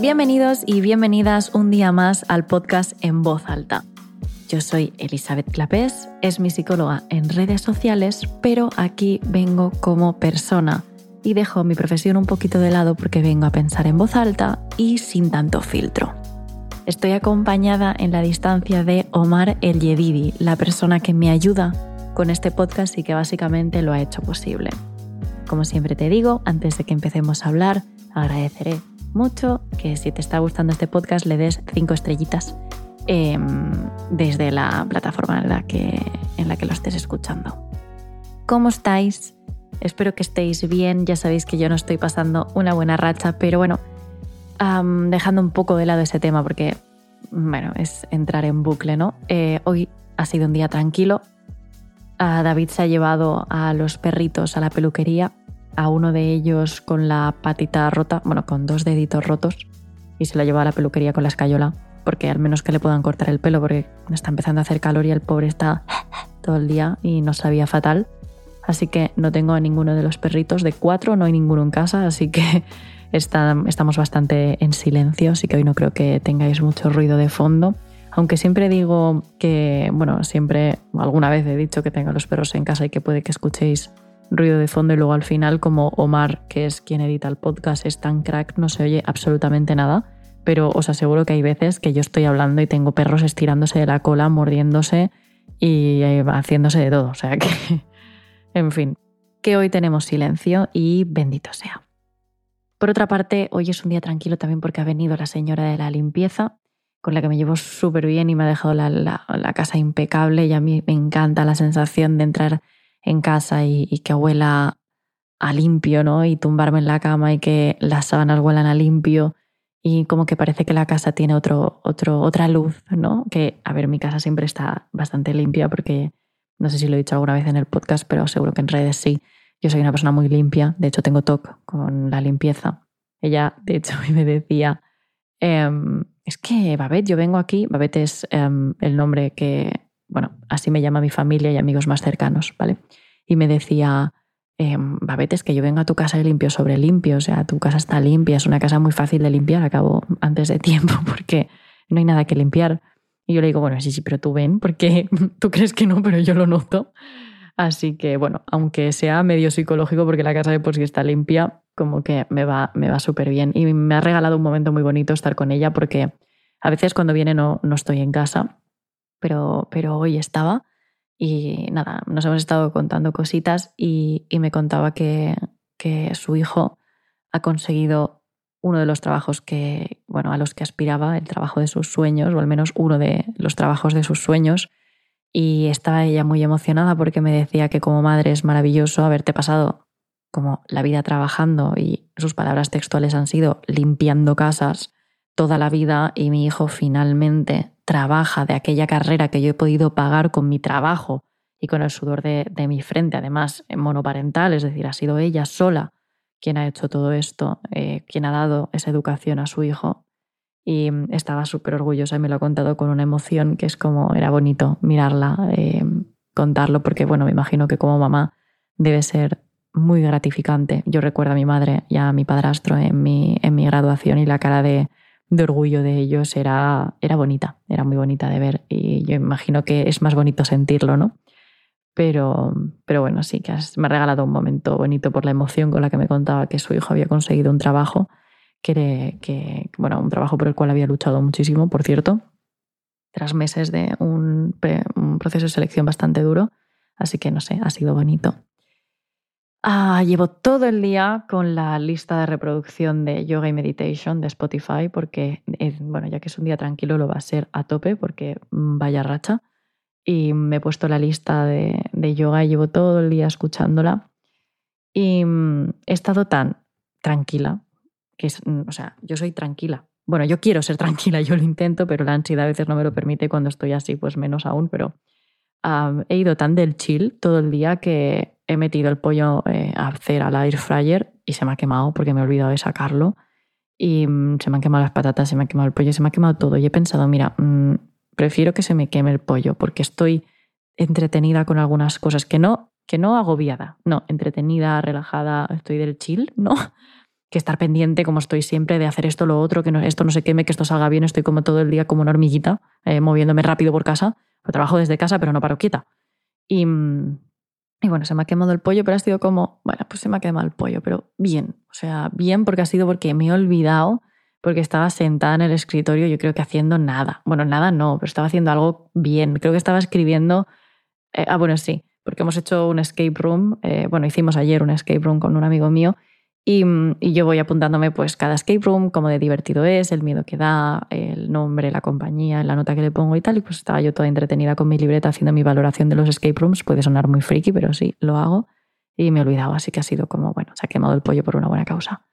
Bienvenidos y bienvenidas un día más al podcast En Voz Alta. Yo soy Elizabeth Clapés, es mi psicóloga en redes sociales, pero aquí vengo como persona y dejo mi profesión un poquito de lado porque vengo a pensar en voz alta y sin tanto filtro. Estoy acompañada en la distancia de Omar El Yedidi, la persona que me ayuda con este podcast y que básicamente lo ha hecho posible. Como siempre te digo, antes de que empecemos a hablar, agradeceré mucho que si te está gustando este podcast le des cinco estrellitas em, desde la plataforma en la, que, en la que lo estés escuchando. ¿Cómo estáis? Espero que estéis bien. Ya sabéis que yo no estoy pasando una buena racha, pero bueno, dejando un poco de lado ese tema porque, bueno, es entrar en bucle, ¿no? Eh, hoy ha sido un día tranquilo. David se ha llevado a los perritos a la peluquería a uno de ellos con la patita rota, bueno, con dos deditos rotos, y se lo lleva a la peluquería con la escayola, porque al menos que le puedan cortar el pelo, porque está empezando a hacer calor y el pobre está todo el día y no sabía fatal. Así que no tengo a ninguno de los perritos, de cuatro no hay ninguno en casa, así que estamos bastante en silencio, así que hoy no creo que tengáis mucho ruido de fondo. Aunque siempre digo que, bueno, siempre, alguna vez he dicho que tengo los perros en casa y que puede que escuchéis ruido de fondo y luego al final como Omar, que es quien edita el podcast, es tan crack, no se oye absolutamente nada, pero os aseguro que hay veces que yo estoy hablando y tengo perros estirándose de la cola, mordiéndose y eh, haciéndose de todo, o sea que, en fin, que hoy tenemos silencio y bendito sea. Por otra parte, hoy es un día tranquilo también porque ha venido la señora de la limpieza, con la que me llevo súper bien y me ha dejado la, la casa impecable y a mí me encanta la sensación de entrar en casa y, que huela a limpio, ¿no? Y tumbarme en la cama y que las sábanas huelan a limpio y como que parece que la casa tiene otro, otro, otra luz, ¿no? Que, a ver, mi casa siempre está bastante limpia porque, no sé si lo he dicho alguna vez en el podcast, pero seguro que en redes sí. Yo soy una persona muy limpia, de hecho tengo TOC con la limpieza. Ella, de hecho, me decía, em, es que Babette, yo vengo aquí, Babette es em, el nombre que, bueno, así me llama mi familia y amigos más cercanos, ¿vale? Y me decía, eh, Babette, es que yo vengo a tu casa y limpio sobre limpio, o sea, tu casa está limpia, es una casa muy fácil de limpiar, acabo antes de tiempo porque no hay nada que limpiar. Y yo le digo, bueno, sí, sí, pero tú ven, porque tú crees que no, pero yo lo noto. Así que, bueno, aunque sea medio psicológico, porque la casa de por sí está limpia, como que me va, me va súper bien. Y me ha regalado un momento muy bonito estar con ella, porque a veces cuando viene no, no estoy en casa pero, pero hoy estaba y nada, nos hemos estado contando cositas y, me contaba que, que, su hijo ha conseguido uno de los trabajos que, bueno, a los que aspiraba, el trabajo de sus sueños, o al menos uno de los trabajos de sus sueños. Y estaba ella muy emocionada porque me decía que como madre es maravilloso haberte pasado como la vida trabajando y sus palabras textuales han sido limpiando casas toda la vida y mi hijo finalmente trabaja de aquella carrera que yo he podido pagar con mi trabajo y con el sudor de, mi frente, además monoparental, es decir, ha sido ella sola quien ha hecho todo esto, eh, quien ha dado esa educación a su hijo. Y mm, estaba súper orgullosa y me lo ha contado con una emoción que es como era bonito mirarla, eh, contarlo, porque bueno, me imagino que como mamá debe ser muy gratificante. Yo recuerdo a mi madre y a mi padrastro en mi, en mi graduación y la cara de, de orgullo de ellos era, era bonita, era muy bonita de ver y yo imagino que es más bonito sentirlo, ¿no? Pero, pero bueno, sí, que me ha regalado un momento bonito por la emoción con la que me contaba que su hijo había conseguido un trabajo, que, bueno, un trabajo por el cual había luchado muchísimo, por cierto, tras meses de un, un proceso de selección bastante duro. Así que no sé, ha sido bonito. Ah, llevo todo el día con la lista de reproducción de Yoga y Meditation de Spotify porque, bueno, ya que es un día tranquilo, lo va a ser a tope porque mm, vaya racha. Y me he puesto la lista de, yoga y llevo todo el día escuchándola. Y mm, he estado tan tranquila, que es, mm, o sea, yo soy tranquila. Bueno, yo quiero ser tranquila, yo lo intento, pero la ansiedad a veces no me lo permite cuando estoy así, pues menos aún, pero he ido tan del chill todo el día que he metido el pollo eh, a hacer al air fryer y se me ha quemado porque me he olvidado de sacarlo. Y mm, se me han quemado las patatas, se me ha quemado el pollo, se me ha quemado todo. Y he pensado, mira, mm, prefiero que se me queme el pollo porque estoy entretenida con algunas cosas que no, que no agobiada, no, entretenida, relajada, estoy del chill, ¿no? que estar pendiente, como estoy siempre, de hacer esto, lo otro, que esto no se queme, que esto salga bien. Estoy como todo el día como una hormiguita, eh, moviéndome rápido por casa. trabajo desde casa, pero no paro quieta. Y, y bueno, se me ha quemado el pollo, pero ha sido como, bueno, pues se me ha quemado el pollo, pero bien. O sea, bien porque ha sido porque me he olvidado, porque estaba sentada en el escritorio, yo creo que haciendo nada. Bueno, nada no, pero estaba haciendo algo bien. Creo que estaba escribiendo. Eh, ah, bueno, sí, porque hemos hecho un escape room. Eh, bueno, hicimos ayer un escape room con un amigo mío Mm, y, yo voy apuntándome pues cada escape room, cómo de divertido es, el miedo que da, el nombre, la compañía, la nota que le pongo y tal. Y pues estaba yo toda entretenida con mi libreta haciendo mi valoración de los escape rooms. Puede sonar muy friki, pero sí, lo hago. Y me he olvidado, así que ha sido como, bueno, se ha quemado el pollo por una buena causa.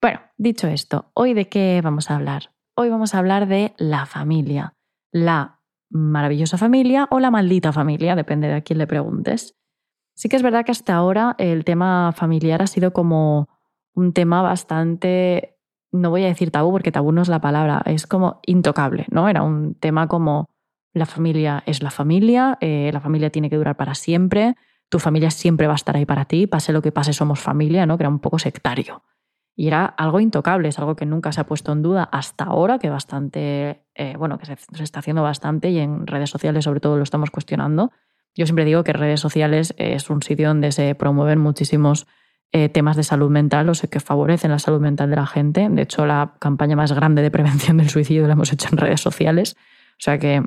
Bueno, dicho esto, ¿hoy de qué vamos a hablar? Hoy vamos a hablar de la familia. La maravillosa familia o la maldita familia, depende de a quién le preguntes. Sí que es verdad que hasta ahora el tema familiar ha sido como un tema bastante, no voy a decir tabú porque tabú no es la palabra, es como intocable, ¿no? Era un tema como la familia es la familia, eh, la familia tiene que durar para siempre, tu familia siempre va a estar ahí para ti, pase lo que pase, somos familia, ¿no? Que era un poco sectario. Y era algo intocable, es algo que nunca se ha puesto en duda hasta ahora, que bastante, eh, bueno, que se, se, está haciendo bastante y en redes sociales sobre todo lo estamos cuestionando. Yo siempre digo que redes sociales es un sitio donde se promueven muchísimos eh, temas de salud mental, o sea, que favorecen la salud mental de la gente. De hecho, la campaña más grande de prevención del suicidio la hemos hecho en redes sociales. O sea que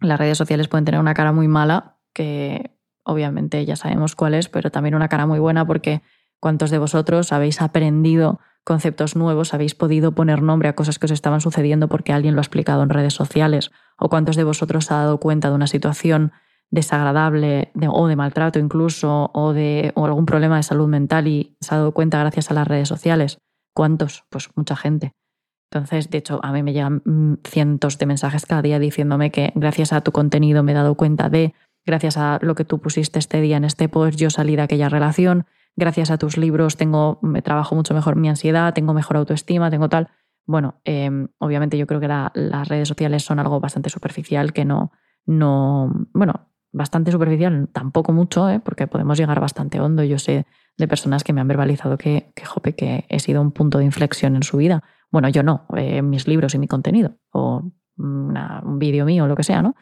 las redes sociales pueden tener una cara muy mala, que obviamente ya sabemos cuál es, pero también una cara muy buena porque cuántos de vosotros habéis aprendido conceptos nuevos, habéis podido poner nombre a cosas que os estaban sucediendo porque alguien lo ha explicado en redes sociales, o cuántos de vosotros ha dado cuenta de una situación desagradable o de maltrato incluso o de algún problema de salud mental y se ha dado cuenta gracias a las redes sociales. ¿Cuántos? Pues mucha gente. Entonces, de hecho, a mí me llegan mm, cientos de mensajes cada día diciéndome que gracias a tu contenido me he dado cuenta de, gracias a lo que tú pusiste este día en este post, yo salí de aquella relación, gracias a tus libros tengo, me trabajo mucho mejor mi ansiedad, tengo mejor autoestima, tengo tal. Bueno, em, obviamente yo creo que las redes sociales son algo bastante superficial que no, no, bueno, bastante superficial, tampoco mucho, ¿eh? porque podemos llegar bastante hondo. Yo sé de personas que me han verbalizado que, que, jope, que he sido un punto de inflexión en su vida. Bueno, yo no, eh, mis libros y mi contenido, o un vídeo mío lo que sea, ¿no?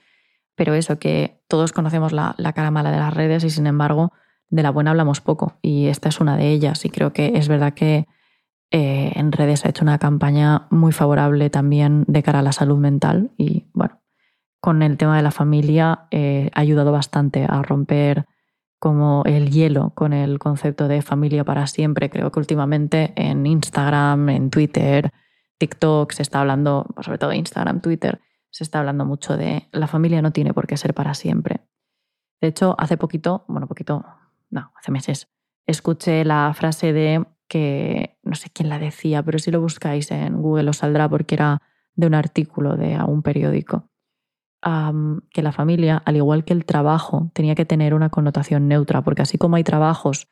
Pero eso, que todos conocemos la, cara mala de las redes y sin embargo de la buena hablamos poco. Y esta es una de ellas. Y creo que es verdad que eh, en redes ha hecho una campaña muy favorable también de cara a la salud mental. Y bueno, con el tema de la familia eh, ha ayudado bastante a romper como el hielo con el concepto de familia para siempre. Creo que últimamente en Instagram, en Twitter, TikTok se está hablando, sobre todo Instagram, Twitter, se está hablando mucho de la familia no tiene por qué ser para siempre. De hecho, hace poquito, bueno, poquito, no, hace meses, escuché la frase de que no sé quién la decía, pero si lo buscáis en Google os saldrá porque era de un artículo de un periódico que la familia, al igual que el trabajo, tenía que tener una connotación neutra, porque así como hay trabajos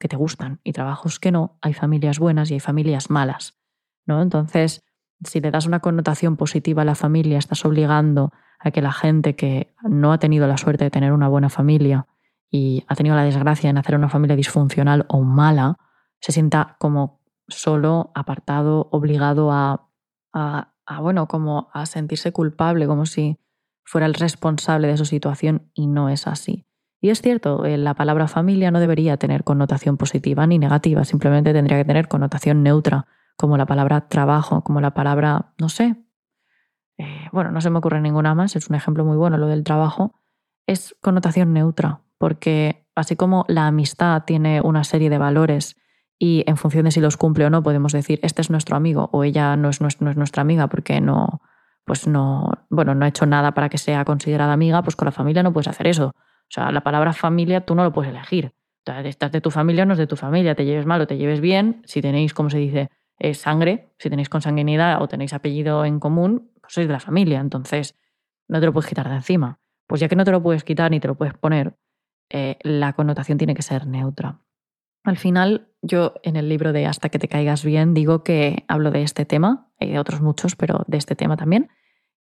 que te gustan y trabajos que no, hay familias buenas y hay familias malas. ¿no? Entonces, si le das una connotación positiva a la familia, estás obligando a que la gente que no ha tenido la suerte de tener una buena familia y ha tenido la desgracia de nacer una familia disfuncional o mala, se sienta como solo, apartado, obligado a, a bueno, como a sentirse culpable, como si fuera el responsable de su situación y no es así. Y es cierto, eh, la palabra familia no debería tener connotación positiva ni negativa, simplemente tendría que tener connotación neutra, como la palabra trabajo, como la palabra, no sé, eh, bueno, no se me ocurre ninguna más, es un ejemplo muy bueno lo del trabajo, es connotación neutra, porque así como la amistad tiene una serie de valores y en función de si los cumple o no podemos decir, este es nuestro amigo o ella no es, no es nuestra amiga porque no, pues no, bueno, no ha hecho nada para que sea considerada amiga, pues con la familia no puedes hacer eso. O sea, la palabra familia tú no lo puedes elegir. Estás de tu familia o no es de tu familia, te lleves mal o te lleves bien, si tenéis, como se dice, eh, sangre, si tenéis consanguinidad o tenéis apellido en común, pues sois de la familia, entonces no te lo puedes quitar de encima. Pues ya que no te lo puedes quitar ni te lo puedes poner, eh, la connotación tiene que ser neutra. Al final, yo en el libro de Hasta que te caigas bien digo que hablo de este tema, hay de otros muchos, pero de este tema también.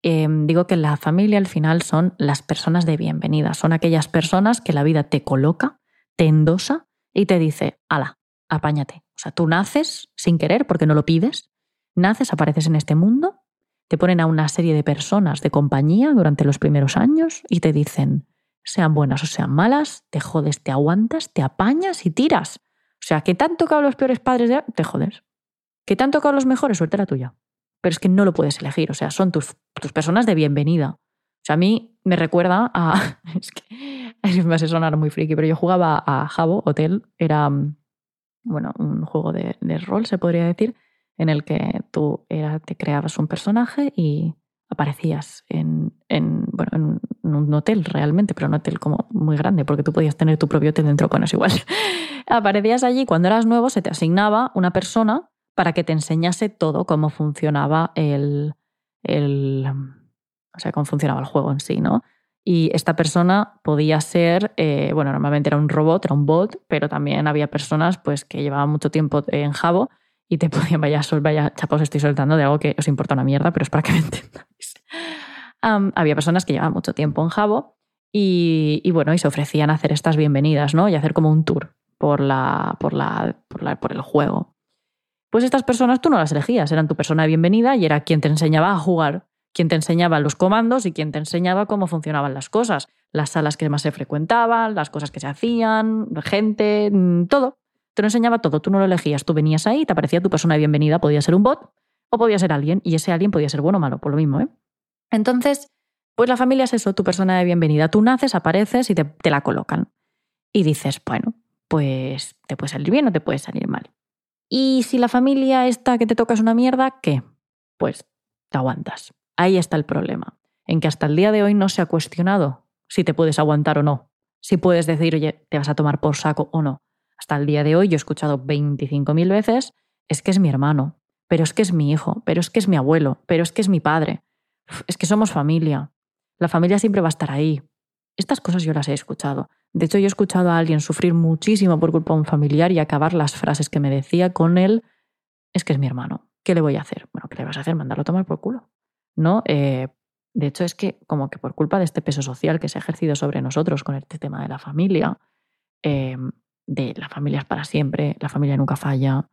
Em, digo que la familia al final son las personas de bienvenida, son aquellas personas que la vida te coloca, te endosa y te dice, ala, apáñate, O sea, tú naces sin querer porque no lo pides, naces, apareces en este mundo, te ponen a una serie de personas de compañía durante los primeros años y te dicen, sean buenas o sean malas, te jodes, te aguantas, te apañas y tiras. O sea, que tanto que los peores padres de... te jodes. Que tanto que los mejores, suerte la tuya. Pero es que no lo puedes elegir, o sea, son tus, tus personas de bienvenida. O sea, a mí me recuerda a... Es que me hace sonar muy friki, pero yo jugaba a Jabo Hotel, era, bueno, un juego de, de rol, se podría decir, en el que tú era, te creabas un personaje y aparecías en, en, bueno, en un hotel realmente, pero un hotel como muy grande, porque tú podías tener tu propio hotel dentro, bueno, es igual. aparecías allí, cuando eras nuevo se te asignaba una persona para que te enseñase todo cómo funcionaba el, el o sea, cómo funcionaba el juego en sí, ¿no? Y esta persona podía ser, eh, bueno, normalmente era un robot, era un bot, pero también había personas pues, que llevaban mucho tiempo en Jabo y te podían, vaya, vaya chapos estoy soltando de algo que os importa una mierda, pero es para que me había personas que llevaban mucho tiempo en Jabo y, y, bueno, y se ofrecían a hacer estas bienvenidas, ¿no? Y hacer como un tour por, la, por, la, por, la, por el juego. Pues estas personas tú no las elegías, eran tu persona de bienvenida y era quien te enseñaba a jugar, quien te enseñaba los comandos y quien te enseñaba cómo funcionaban las cosas, las salas que más se frecuentaban, las cosas que se hacían, gente, mm, todo. Te lo enseñaba todo, tú no lo elegías, tú venías ahí, te aparecía tu persona de bienvenida, podía ser un bot o podía ser alguien, y ese alguien podía ser bueno o malo, por lo mismo. ¿eh? Entonces, pues la familia es eso, tu persona de bienvenida. Tú naces, apareces y te, la colocan. Y dices, bueno, pues te puede salir bien o te puede salir mal. Y si la familia esta que te toca es una mierda, ¿qué? Pues te aguantas. Ahí está el problema, en que hasta el día de hoy no se ha cuestionado si te puedes aguantar o no, si puedes decir, oye, te vas a tomar por saco o no hasta el día de hoy yo he escuchado 25.000 veces, es que es mi hermano, pero es que es mi hijo, pero es que es mi abuelo, pero es que es mi padre, es que somos familia, la familia siempre va a estar ahí. Estas cosas yo las he escuchado. De hecho, yo he escuchado a alguien sufrir muchísimo por culpa de un familiar y acabar las frases que me decía con él, es que es mi hermano, ¿qué le voy a hacer? Bueno, ¿qué le vas a hacer? Mandarlo a tomar por culo. ¿No? Eh, de hecho, es que como que por culpa de este peso social que se ha ejercido sobre nosotros con este tema de la familia, eh, de la familia es para siempre, la familia nunca falla.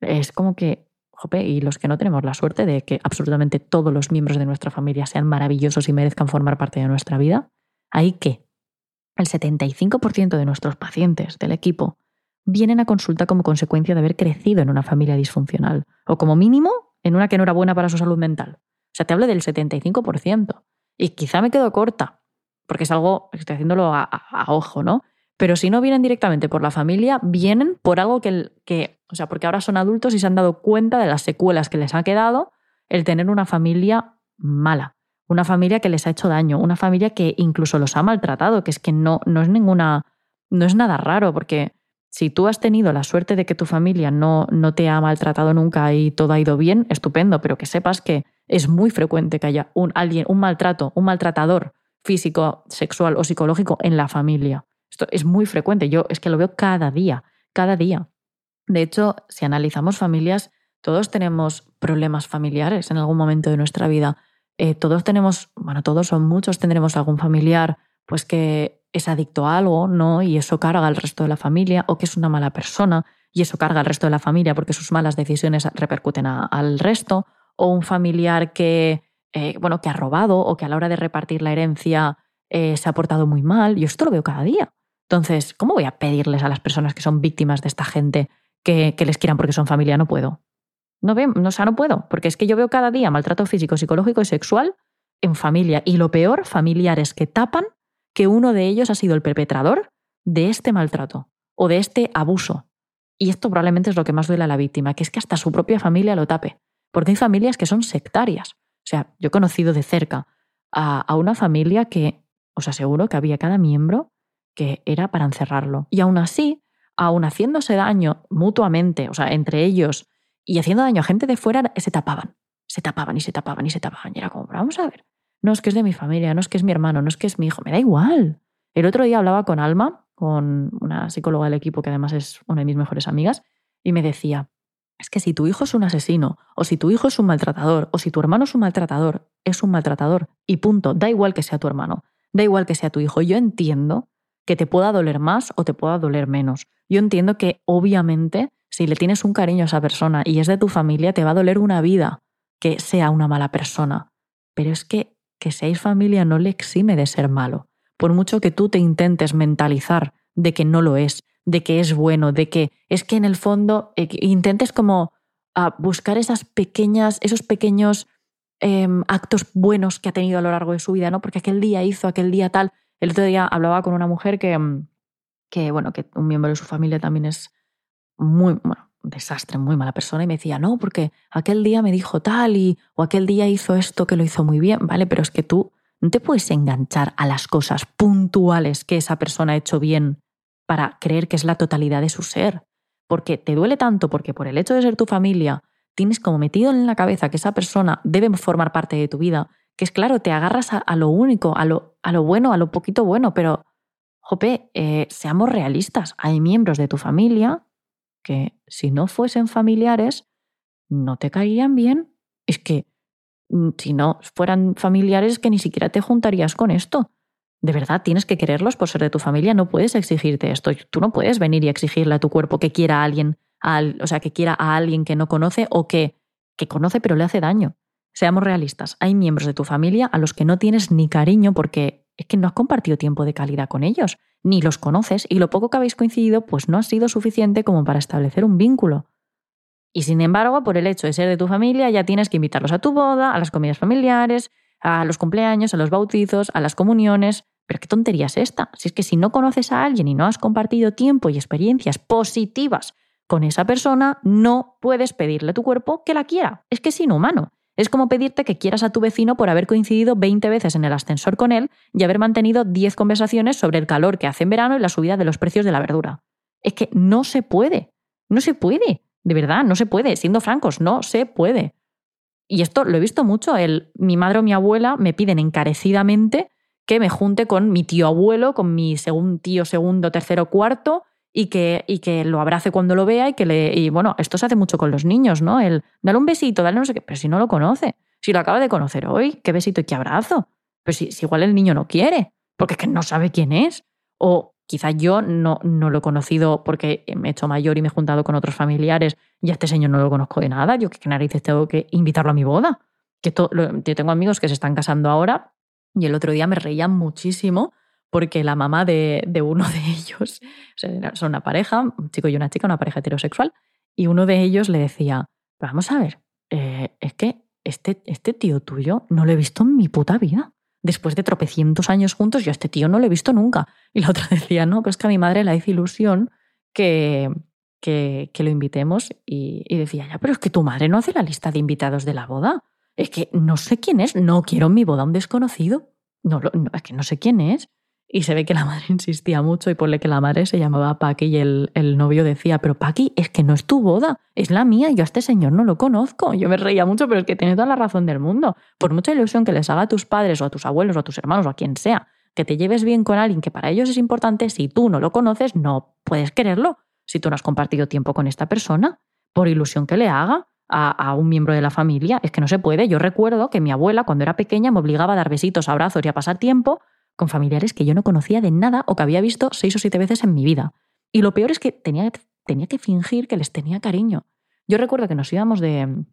Es como que, y los que no tenemos la suerte de que absolutamente todos los miembros de nuestra familia sean maravillosos y merezcan formar parte de nuestra vida, ahí que el 75% de nuestros pacientes del equipo vienen a consulta como consecuencia de haber crecido en una familia disfuncional, o como mínimo en una que no era buena para su salud mental. O sea, te hablo del 75%. Y quizá me quedo corta, porque es algo, estoy haciéndolo a, a ojo, ¿no? Pero si no vienen directamente por la familia, vienen por algo que, que, o sea, porque ahora son adultos y se han dado cuenta de las secuelas que les ha quedado el tener una familia mala, una familia que les ha hecho daño, una familia que incluso los ha maltratado, que es que no, no es ninguna, no es nada raro, porque si tú has tenido la suerte de que tu familia no, no te ha maltratado nunca y todo ha ido bien, estupendo, pero que sepas que es muy frecuente que haya un, alguien, un maltrato, un maltratador físico, sexual o psicológico en la familia. Esto es muy frecuente. Yo es que lo veo cada día, cada día. De hecho, si analizamos familias, todos tenemos problemas familiares en algún momento de nuestra vida. Eh, todos tenemos, bueno, todos o muchos tendremos algún familiar pues que es adicto a algo, ¿no? Y eso carga al resto de la familia, o que es una mala persona y eso carga al resto de la familia porque sus malas decisiones repercuten al resto, o un familiar que, eh, bueno, que ha robado o que a la hora de repartir la herencia eh, se ha portado muy mal. Yo esto lo veo cada día. Entonces, ¿cómo voy a pedirles a las personas que son víctimas de esta gente que, les quieran porque son familia? No puedo. No, veo, o sea, no puedo, porque es que yo veo cada día maltrato físico, psicológico y sexual en familia. Y lo peor, familiares que tapan que uno de ellos ha sido el perpetrador de este maltrato o de este abuso. Y esto probablemente es lo que más duele a la víctima, que es que hasta su propia familia lo tape. Porque hay familias que son sectarias. O sea, yo he conocido de cerca a una familia que, os aseguro que había cada miembro que era para encerrarlo. Y aún así, aún haciéndose daño mutuamente, o sea, entre ellos, y haciendo daño a gente de fuera, se tapaban, se tapaban y se tapaban y se tapaban. Y era como, vamos a ver, no es que es de mi familia, no es que es mi hermano, no es que es mi hijo, me da igual. El otro día hablaba con Alma, con una psicóloga del equipo que además es una de mis mejores amigas, y me decía, es que si tu hijo es un asesino, o si tu hijo es un maltratador, o si tu hermano es un maltratador, es un maltratador. Y punto, da igual que sea tu hermano, da igual que sea tu hijo. Yo entiendo que te pueda doler más o te pueda doler menos. Yo entiendo que obviamente si le tienes un cariño a esa persona y es de tu familia, te va a doler una vida que sea una mala persona. Pero es que que seáis familia no le exime de ser malo. Por mucho que tú te intentes mentalizar de que no lo es, de que es bueno, de que es que en el fondo eh, intentes como ah, buscar esas pequeñas, esos pequeños em, actos buenos que ha tenido a lo largo de su vida, ¿no? Porque aquel día hizo, aquel día tal. El otro día hablaba con una mujer que, mm, que bueno, que un miembro de su familia también es muy, bueno, un desastre, muy mala persona, y me decía, no, porque aquel día me dijo tal y, o aquel día hizo esto que lo hizo muy bien, ¿vale? Pero es que tú no te puedes enganchar a las cosas puntuales que esa persona ha hecho bien para creer que es la totalidad de su ser. Porque te duele tanto, porque por el hecho de ser tu familia, tienes como metido en la cabeza que esa persona debe formar parte de tu vida, que es claro, te agarras a, lo único, a lo, a lo bueno, a lo poquito bueno, pero, jope, eh, seamos realistas, hay miembros de tu familia que si no fuesen familiares, no te caerían bien. Es que mm, si no fueran familiares, que ni siquiera te juntarías con esto. De verdad, tienes que quererlos por ser de tu familia, no puedes exigirte esto. Tú no puedes venir y exigirle a tu cuerpo que quiera a alguien, o sea, que quiera a alguien que no conoce o que, que conoce pero le hace daño. Seamos realistas, hay miembros de tu familia a los que no tienes ni cariño porque es que no has compartido tiempo de calidad con ellos, ni los conoces y lo poco que habéis coincidido pues no ha sido suficiente como para establecer un vínculo. Y sin embargo, por el hecho de ser de tu familia, ya tienes que invitarlos a tu boda, a las comidas familiares, a los cumpleaños, a los bautizos, a las comuniones. Pero qué tontería es esta. Si es que si no conoces a alguien y no has compartido tiempo y experiencias positivas con esa persona, no puedes pedirle a tu cuerpo que la quiera. Es que es inhumano. Es como pedirte que quieras a tu vecino por haber coincidido 20 veces en el ascensor con él y haber mantenido 10 conversaciones sobre el calor que hace en verano y la subida de los precios de la verdura. Es que no se puede. No se puede. De verdad, no se puede. Siendo francos, no se puede. Y esto lo he visto mucho. El, mi madre o mi abuela me piden encarecidamente que me junte con mi tío abuelo, con mi segundo tío segundo, tercero, cuarto, y que, y que lo abrace cuando lo vea y que le. Y bueno, esto se hace mucho con los niños, ¿no? El dale un besito, dale no sé qué. Pero si no lo conoce, si lo acaba de conocer hoy, qué besito y qué abrazo. Pero si, igual el niño no quiere, porque es que no sabe quién es. O quizá yo no, no lo he conocido porque me he hecho mayor y me he juntado con otros familiares y a este señor no lo conozco de nada. Yo qué narices tengo que invitarlo a mi boda. Que yo tengo amigos que se están casando ahora y el otro día me reían muchísimo porque la mamá de, uno de ellos, son una pareja, un chico y una chica, una pareja heterosexual, y uno de ellos le decía, vamos a ver, eh, es que este, este tío tuyo no lo he visto en mi puta vida. Después de tropecientos años juntos, yo a este tío no lo he visto nunca. Y la otra decía, no, pero es que a mi madre le hizo ilusión que, que, lo invitemos. Y, decía, ya, pero es que tu madre no hace la lista de invitados de la boda. Es que no sé quién es, no quiero en mi boda un desconocido. No, no, es que no sé quién es. Y se ve que la madre insistía mucho y ponle que la madre se llamaba Paqui y el, el, novio decía, pero Paqui, es que no es tu boda, es la mía, yo a este señor no lo conozco. Yo me reía mucho, pero es que tiene toda la razón del mundo. Por mucha ilusión que les haga a tus padres o a tus abuelos o a tus hermanos o a quien sea, que te lleves bien con alguien que para ellos es importante, si tú no lo conoces, no puedes quererlo. Si tú no has compartido tiempo con esta persona, por ilusión que le haga a, a un miembro de la familia, es que no se puede. Yo recuerdo que mi abuela, cuando era pequeña, me obligaba a dar besitos, abrazos y a pasar tiempo con familiares que yo no conocía de nada o que había visto seis o siete veces en mi vida. Y lo peor es que tenía, tenía que fingir que les tenía cariño. Yo recuerdo que nos íbamos de, em,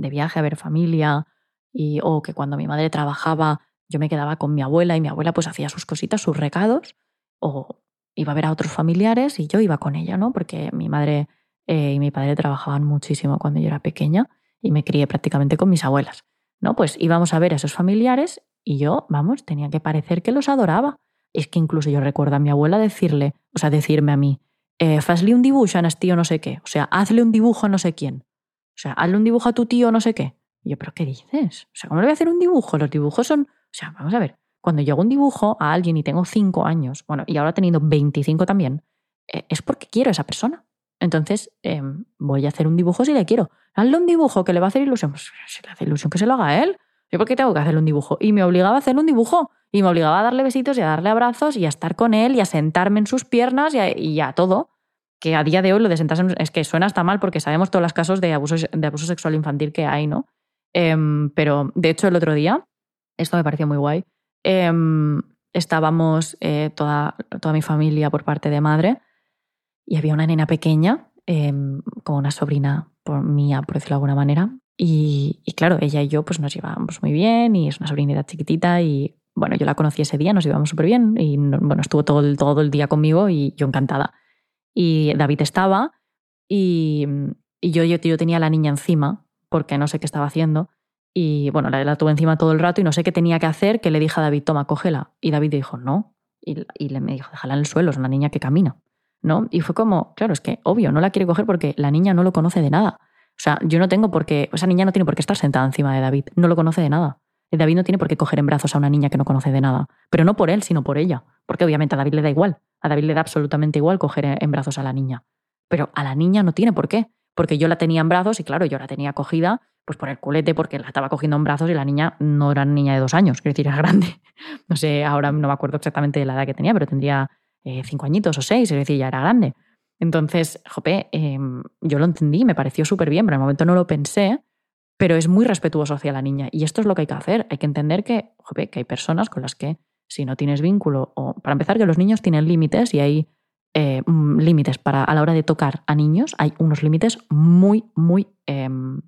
de viaje a ver familia y, o que cuando mi madre trabajaba yo me quedaba con mi abuela y mi abuela pues hacía sus cositas, sus recados, o iba a ver a otros familiares y yo iba con ella, ¿no? Porque mi madre eh, y mi padre trabajaban muchísimo cuando yo era pequeña y me crié prácticamente con mis abuelas, ¿no? Pues íbamos a ver a esos familiares y yo, vamos, tenía que parecer que los adoraba. Es que incluso yo recuerdo a mi abuela decirle, o sea, decirme a mí, eh, un dibujo a tío no sé qué. O sea, hazle un dibujo a no sé quién. O sea, hazle un dibujo a tu tío no sé qué. Y yo, ¿pero qué dices? O sea, ¿cómo le voy a hacer un dibujo? Los dibujos son... O sea, vamos a ver, cuando yo hago un dibujo a alguien y tengo cinco años, bueno, y ahora teniendo 25 también, eh, es porque quiero a esa persona. Entonces, em, voy a hacer un dibujo si le quiero. Hazle un dibujo que le va a hacer ilusión. Pues si le hace ilusión que se lo haga a él. ¿Yo por qué tengo que hacerle un dibujo? Y me obligaba a hacer un dibujo. Y me obligaba a darle besitos y a darle abrazos y a estar con él y a sentarme en sus piernas y a, todo. Que a día de hoy lo de sentarse es que suena hasta mal porque sabemos todos los casos de abuso, de abuso sexual infantil que hay, ¿no? Em, pero de hecho el otro día, esto me pareció muy guay, em, estábamos eh, toda, toda mi familia por parte de madre y había una nena pequeña em, como una sobrina por mía, por decirlo de alguna manera. Y, claro, ella y yo pues nos llevábamos muy bien y es una sobrinita chiquitita y bueno, yo la conocí ese día, nos llevamos súper bien y bueno, estuvo todo el, todo el día conmigo y yo encantada. Y David estaba y, yo, yo, yo tenía a la niña encima porque no sé qué estaba haciendo y bueno, la, la, tuve encima todo el rato y no sé qué tenía que hacer, que le dije a David, toma, cógela. Y David dijo, no. Y, y le me dijo, déjala en el suelo, es una niña que camina. ¿No? Y fue como, claro, es que obvio, no la quiere coger porque la niña no lo conoce de nada. O sea, yo no tengo por qué, esa niña no tiene por qué estar sentada encima de David, no lo conoce de nada. David no tiene por qué coger en brazos a una niña que no conoce de nada. Pero no por él, sino por ella. Porque obviamente a David le da igual. A David le da absolutamente igual coger en brazos a la niña. Pero a la niña no tiene por qué. Porque yo la tenía en brazos y claro, yo la tenía cogida pues por el culete, porque la estaba cogiendo en brazos y la niña no era niña de dos años, quiero decir, era grande. No sé, ahora no me acuerdo exactamente de la edad que tenía, pero tendría eh, cinco añitos o seis, es decir, ya era grande. Entonces, jope, em, yo lo entendí, me pareció súper bien, pero en el momento no lo pensé, pero es muy respetuoso hacia la niña. Y esto es lo que hay que hacer. Hay que entender que, que hay personas con las que si no tienes vínculo, o para empezar, que los niños tienen límites y hay eh, mm, límites para a la hora de tocar a niños, hay unos límites muy, muy em,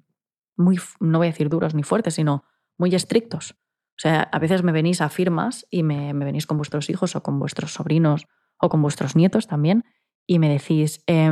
muy, no voy a decir duros ni fuertes, sino muy estrictos. O sea, a veces me venís a firmas y me, venís con vuestros hijos o con vuestros sobrinos o con vuestros nietos también y me decís, eh,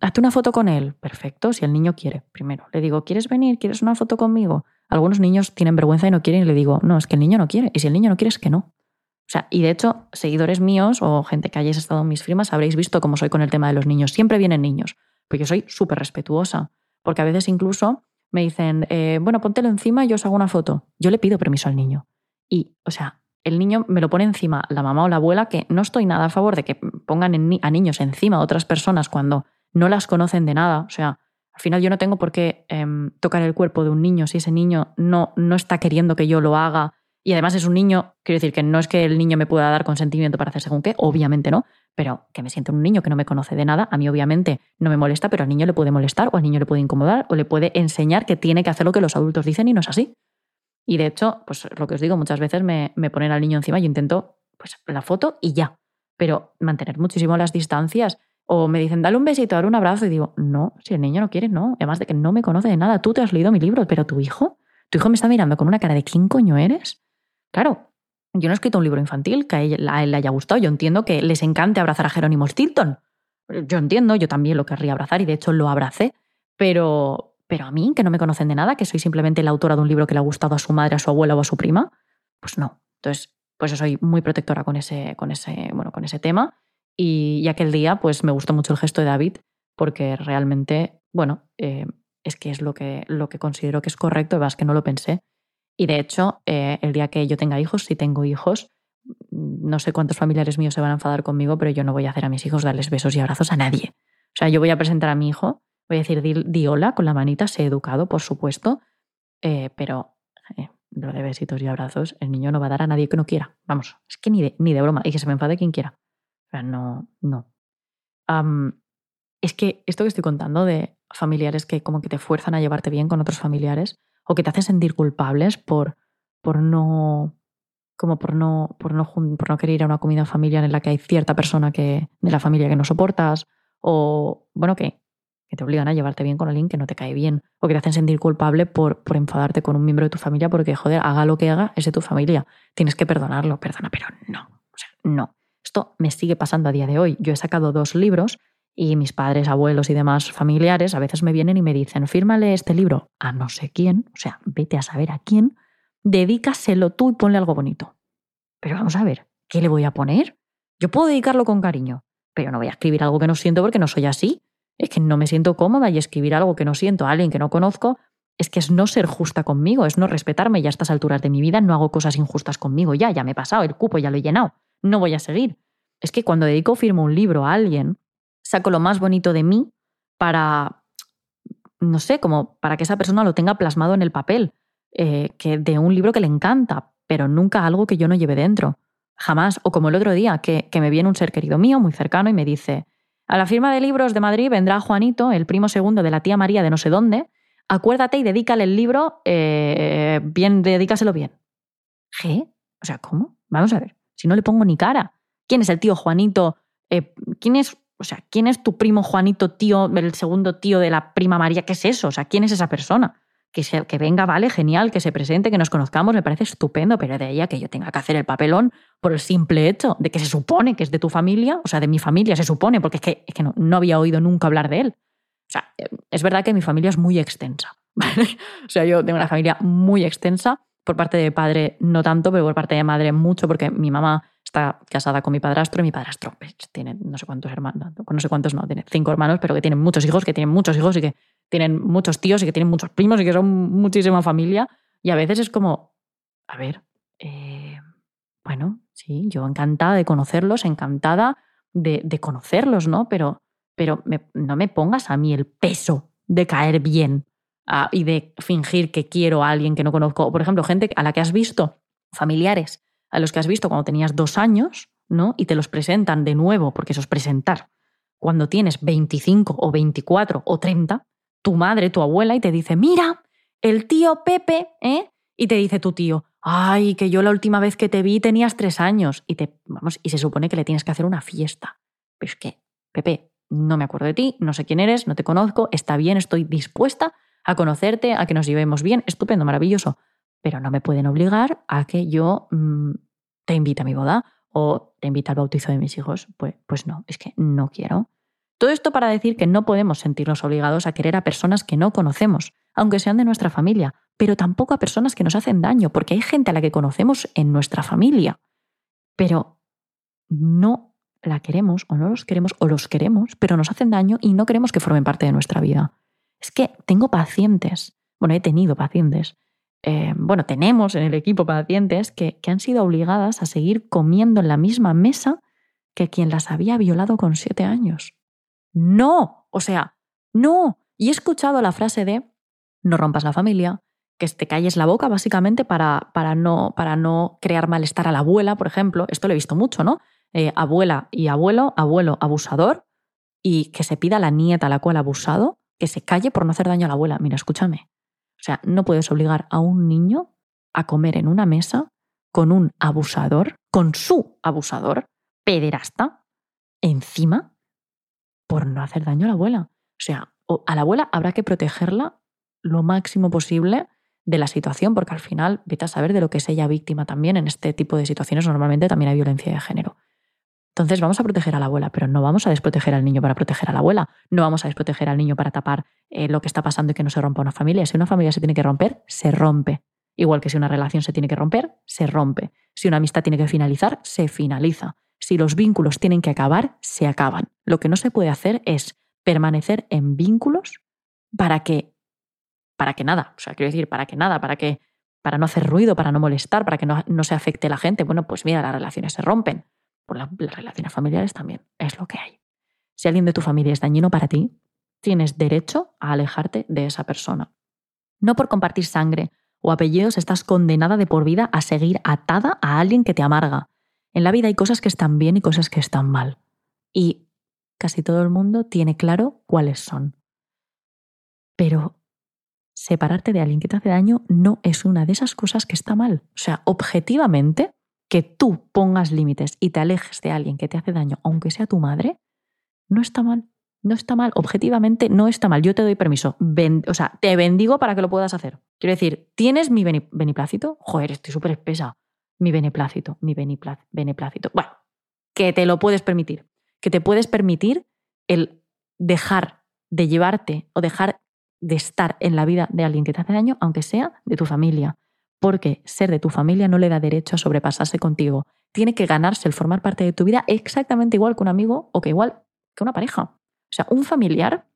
hazte una foto con él. Perfecto, si el niño quiere. Primero, le digo, ¿quieres venir? ¿Quieres una foto conmigo? Algunos niños tienen vergüenza y no quieren y le digo, no, es que el niño no quiere. Y si el niño no quiere, es que no. O sea, y de hecho, seguidores míos o gente que hayáis estado en mis firmas habréis visto cómo soy con el tema de los niños. Siempre vienen niños, porque yo soy súper respetuosa. Porque a veces incluso me dicen, eh, bueno, póntelo encima y yo os hago una foto. Yo le pido permiso al niño. Y, o sea, el niño me lo pone encima la mamá o la abuela, que no estoy nada a favor de que pongan a niños encima de otras personas cuando no las conocen de nada. O sea, al final yo no tengo por qué em, tocar el cuerpo de un niño si ese niño no, no está queriendo que yo lo haga. Y además es un niño, quiero decir que no es que el niño me pueda dar consentimiento para hacer según qué, obviamente no, pero que me siento un niño que no me conoce de nada, a mí obviamente no me molesta, pero al niño le puede molestar o al niño le puede incomodar o le puede enseñar que tiene que hacer lo que los adultos dicen y no es así. Y de hecho, pues lo que os digo, muchas veces me, ponen al niño encima y intento pues la foto y ya, pero mantener muchísimo las distancias. O me dicen, dale un besito, dale un abrazo y digo, no, si el niño no quiere, no. Además de que no me conoce de nada, tú te has leído mi libro, pero tu hijo, tu hijo me está mirando con una cara de ¿quién coño eres? Claro, yo no he escrito un libro infantil que a él, le haya gustado. Yo entiendo que les encante abrazar a Jerónimo Stilton. Yo entiendo, yo también lo querría abrazar y de hecho lo abracé. Pero, pero a mí, que no me conocen de nada, que soy simplemente la autora de un libro que le ha gustado a su madre, a su abuela o a su prima, pues no. Entonces, pues yo soy muy protectora con ese, con ese, bueno, con ese tema. Y, aquel día, pues me gustó mucho el gesto de David, porque realmente, bueno, eh, es que es lo que, lo que considero que es correcto, y que no lo pensé. Y de hecho, eh, el día que yo tenga hijos, si tengo hijos, mm, no sé cuántos familiares míos se van a enfadar conmigo, pero yo no voy a hacer a mis hijos darles besos y abrazos a nadie. O sea, yo voy a presentar a mi hijo, voy a decir di, hola con la manita, sé educado, por supuesto, eh, pero eh, lo de besitos y abrazos, el niño no va a dar a nadie que no quiera. Vamos, es que ni de, ni de broma, y que se me enfade quien quiera. O sea, no, no. es que esto que estoy contando de familiares que como que te fuerzan a llevarte bien con otros familiares, o que te hacen sentir culpables por, por no como por no, por, no, por no querer ir a una comida familiar en la que hay cierta persona que, de la familia que no soportas, o bueno, que, que te obligan a llevarte bien con alguien que no te cae bien, o que te hacen sentir culpable por, por enfadarte con un miembro de tu familia porque, joder, haga lo que haga, es de tu familia. Tienes que perdonarlo, perdona, pero no, o sea, no. Esto me sigue pasando a día de hoy. Yo he sacado dos libros y mis padres, abuelos y demás familiares a veces me vienen y me dicen, fírmale este libro a no sé quién, o sea, vete a saber a quién, dedícaselo tú y ponle algo bonito. Pero vamos a ver, ¿qué le voy a poner? Yo puedo dedicarlo con cariño, pero no voy a escribir algo que no siento porque no soy así. Es que no me siento cómoda y escribir algo que no siento a alguien que no conozco es que es no ser justa conmigo, es no respetarme y a estas alturas de mi vida no hago cosas injustas conmigo. Ya, ya me he pasado, el cupo ya lo he llenado, no voy a seguir. Es que cuando dedico firmo un libro a alguien, saco lo más bonito de mí para, no sé, como para que esa persona lo tenga plasmado en el papel, eh, que de un libro que le encanta, pero nunca algo que yo no lleve dentro. Jamás. O como el otro día, que, me viene un ser querido mío, muy cercano, y me dice, a la firma de libros de Madrid vendrá Juanito, el primo segundo de la tía María de no sé dónde, acuérdate y dedícale el libro, eh, bien, dedícaselo bien. ¿Qué? O sea, ¿cómo? Vamos a ver, si no le pongo ni cara. ¿Quién es el tío Juanito? Eh, ¿Quién es O sea, ¿quién es tu primo Juanito, tío, el segundo tío de la prima María? ¿Qué es eso? O sea, ¿quién es esa persona? Que, que venga, vale, genial, que se presente, que nos conozcamos, me parece estupendo, pero de ella que yo tenga que hacer el papelón por el simple hecho de que se supone que es de tu familia, o sea, de mi familia se supone, porque es que, es que no, no había oído nunca hablar de él. O sea, es verdad que mi familia es muy extensa. ¿vale? O sea, yo tengo una familia muy extensa. Por parte de padre no tanto, pero por parte de madre mucho, porque mi mamá casada con mi padrastro y mi padrastro pues, tiene no sé cuántos hermanos, no sé cuántos no, tiene cinco hermanos, pero que tienen muchos hijos, que tienen muchos hijos y que tienen muchos tíos y que tienen muchos primos y que son muchísima familia. Y a veces es como, a ver, eh, bueno, sí, yo encantada de conocerlos, encantada de, de conocerlos, ¿no? Pero, pero no me pongas a mí el peso de caer bien ah, y de fingir que quiero a alguien que no conozco. Por ejemplo, gente a la que has visto, familiares a los que has visto cuando tenías dos años, ¿no? Y te los presentan de nuevo, porque eso es presentar, cuando tienes 25 o 24 o 30, tu madre, tu abuela, y te dice, mira, el tío Pepe, ¿eh? Y te dice tu tío, ay, que yo la última vez que te vi tenías tres años. Y, te, vamos, y se supone que le tienes que hacer una fiesta. Pero es que, Pepe, no me acuerdo de ti, no sé quién eres, no te conozco, está bien, estoy dispuesta a conocerte, a que nos llevemos bien, estupendo, maravilloso, pero no me pueden obligar a que yo mm, te invite a mi boda o te invite al bautizo de mis hijos. Pues, pues no, es que no quiero. Todo esto para decir que no podemos sentirnos obligados a querer a personas que no conocemos, aunque sean de nuestra familia, pero tampoco a personas que nos hacen daño, porque hay gente a la que conocemos en nuestra familia, pero no la queremos o no los queremos o los queremos, pero nos hacen daño y no queremos que formen parte de nuestra vida. Es que tengo pacientes, bueno, he tenido pacientes, eh, bueno, tenemos en el equipo pacientes que, que han sido obligadas a seguir comiendo en la misma mesa que quien las había violado con siete años. No, o sea, no. Y he escuchado la frase de no rompas la familia, que te calles la boca básicamente para, para, no, para no crear malestar a la abuela, por ejemplo. Esto lo he visto mucho, ¿no? Eh, abuela y abuelo, abuelo abusador, y que se pida a la nieta a la cual ha abusado que se calle por no hacer daño a la abuela. Mira, escúchame. O sea, no puedes obligar a un niño a comer en una mesa con un abusador, con su abusador, pederasta, encima, por no hacer daño a la abuela. O sea, a la abuela habrá que protegerla lo máximo posible de la situación, porque al final, vete a saber de lo que es ella víctima también. En este tipo de situaciones normalmente también hay violencia de género. Entonces vamos a proteger a la abuela, pero no vamos a desproteger al niño para proteger a la abuela. No vamos a desproteger al niño para tapar eh, lo que está pasando y que no se rompa una familia. Si una familia se tiene que romper, se rompe. Igual que si una relación se tiene que romper, se rompe. Si una amistad tiene que finalizar, se finaliza. Si los vínculos tienen que acabar, se acaban. Lo que no se puede hacer es permanecer en vínculos para que, para que nada, o sea, quiero decir, para que nada, para que, para no hacer ruido, para no molestar, para que no, no se afecte la gente. Bueno, pues mira, las relaciones se rompen por las relaciones familiares también. Es lo que hay. Si alguien de tu familia es dañino para ti, tienes derecho a alejarte de esa persona. No por compartir sangre o apellidos estás condenada de por vida a seguir atada a alguien que te amarga. En la vida hay cosas que están bien y cosas que están mal. Y casi todo el mundo tiene claro cuáles son. Pero separarte de alguien que te hace daño no es una de esas cosas que está mal. O sea, objetivamente, que tú pongas límites y te alejes de alguien que te hace daño, aunque sea tu madre, no está mal. No está mal. Objetivamente no está mal. Yo te doy permiso. o sea, te bendigo para que lo puedas hacer. Quiero decir, ¿tienes mi beneplácito? Joder, estoy súper espesa. Mi beneplácito, mi beneplácito. Bueno, que te lo puedes permitir. Que te puedes permitir el dejar de llevarte o dejar de estar en la vida de alguien que te hace daño, aunque sea de tu familia porque ser de tu familia no le da derecho a sobrepasarse contigo. Tiene que ganarse el formar parte de tu vida exactamente igual que un amigo o que igual que una pareja. O sea, un familiar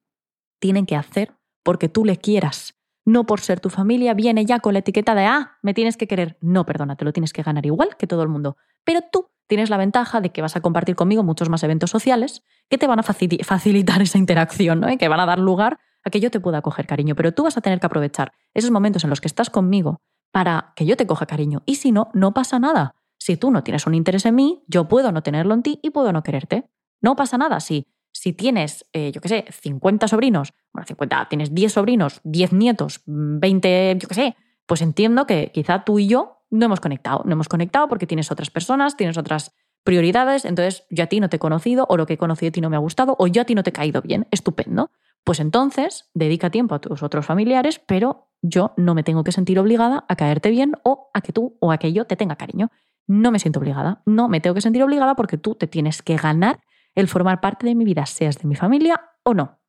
tiene que hacer porque tú le quieras. No por ser tu familia viene ya con la etiqueta de, ah, me tienes que querer. No, perdona, te lo tienes que ganar igual que todo el mundo. Pero tú tienes la ventaja de que vas a compartir conmigo muchos más eventos sociales que te van a facilitar esa interacción, ¿no? Y que van a dar lugar a que yo te pueda coger cariño. Pero tú vas a tener que aprovechar esos momentos en los que estás conmigo para que yo te coja cariño. Y si no, no pasa nada. Si tú no tienes un interés en mí, yo puedo no tenerlo en ti y puedo no quererte. No pasa nada. Si, si tienes, eh, yo qué sé, 50 sobrinos, bueno, 50, tienes 10 sobrinos, 10 nietos, 20, yo qué sé, pues entiendo que quizá tú y yo no hemos conectado. No hemos conectado porque tienes otras personas, tienes otras prioridades, entonces yo a ti no te he conocido o lo que he conocido a ti no me ha gustado o yo a ti no te he caído bien, estupendo. Pues entonces dedica tiempo a tus otros familiares, pero yo no me tengo que sentir obligada a caerte bien o a que tú o aquello te tenga cariño. No me siento obligada, no me tengo que sentir obligada porque tú te tienes que ganar el formar parte de mi vida, seas de mi familia o no.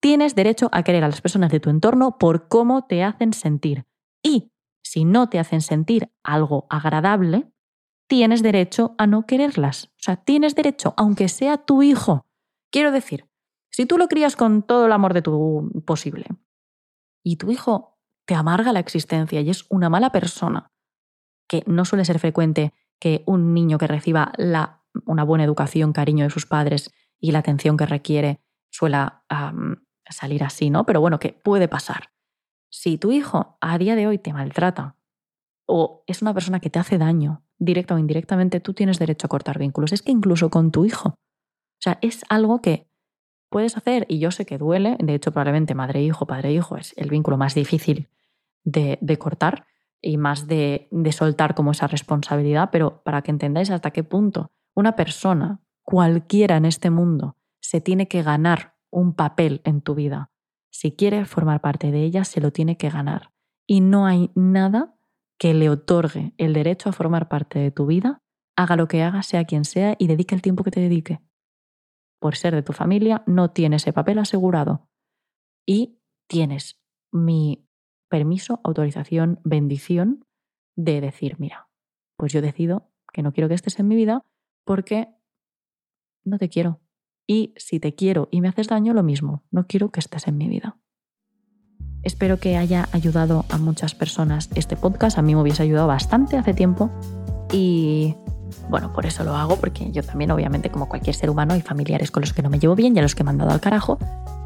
Tienes derecho a querer a las personas de tu entorno por cómo te hacen sentir. Y si no te hacen sentir algo agradable, tienes derecho a no quererlas. O sea, tienes derecho, aunque sea tu hijo. Quiero decir, si tú lo crías con todo el amor de tu posible y tu hijo te amarga la existencia y es una mala persona, que no suele ser frecuente que un niño que reciba la, una buena educación, cariño de sus padres y la atención que requiere suela salir así, ¿no? Pero bueno, que puede pasar. Si tu hijo a día de hoy te maltrata o es una persona que te hace daño, directa o indirectamente, tú tienes derecho a cortar vínculos. Es que incluso con tu hijo. O sea, es algo que puedes hacer y yo sé que duele. De hecho, probablemente madre-hijo, padre-hijo es el vínculo más difícil de, cortar y más de, de soltar como esa responsabilidad, pero para que entendáis hasta qué punto una persona, cualquiera en este mundo, se tiene que ganar un papel en tu vida. Si quiere formar parte de ella, se lo tiene que ganar. Y no hay nada que le otorgue el derecho a formar parte de tu vida, haga lo que haga, sea quien sea, y dedique el tiempo que te dedique. Por ser de tu familia, no tiene ese papel asegurado. Y tienes mi permiso, autorización, bendición de decir, mira, pues yo decido que no quiero que estés en mi vida porque no te quiero, y si te quiero y me haces daño, lo mismo, no quiero que estés en mi vida. Espero que haya ayudado a muchas personas este podcast. A mí me hubiese ayudado bastante hace tiempo. Y bueno, por eso lo hago, porque yo también, obviamente, como cualquier ser humano, hay familiares con los que no me llevo bien y a los que me han dado al carajo.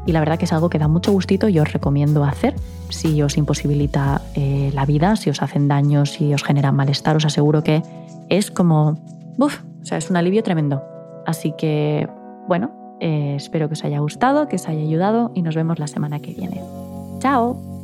Y la verdad que es algo que da mucho gustito y os recomiendo hacer. Si os imposibilita eh, la vida, si os hacen daño, si os generan malestar, os aseguro que es como, ¡Buf! o sea, es un alivio tremendo. Así que bueno, eh, espero que os haya gustado, que os haya ayudado y nos vemos la semana que viene. ¡Chao!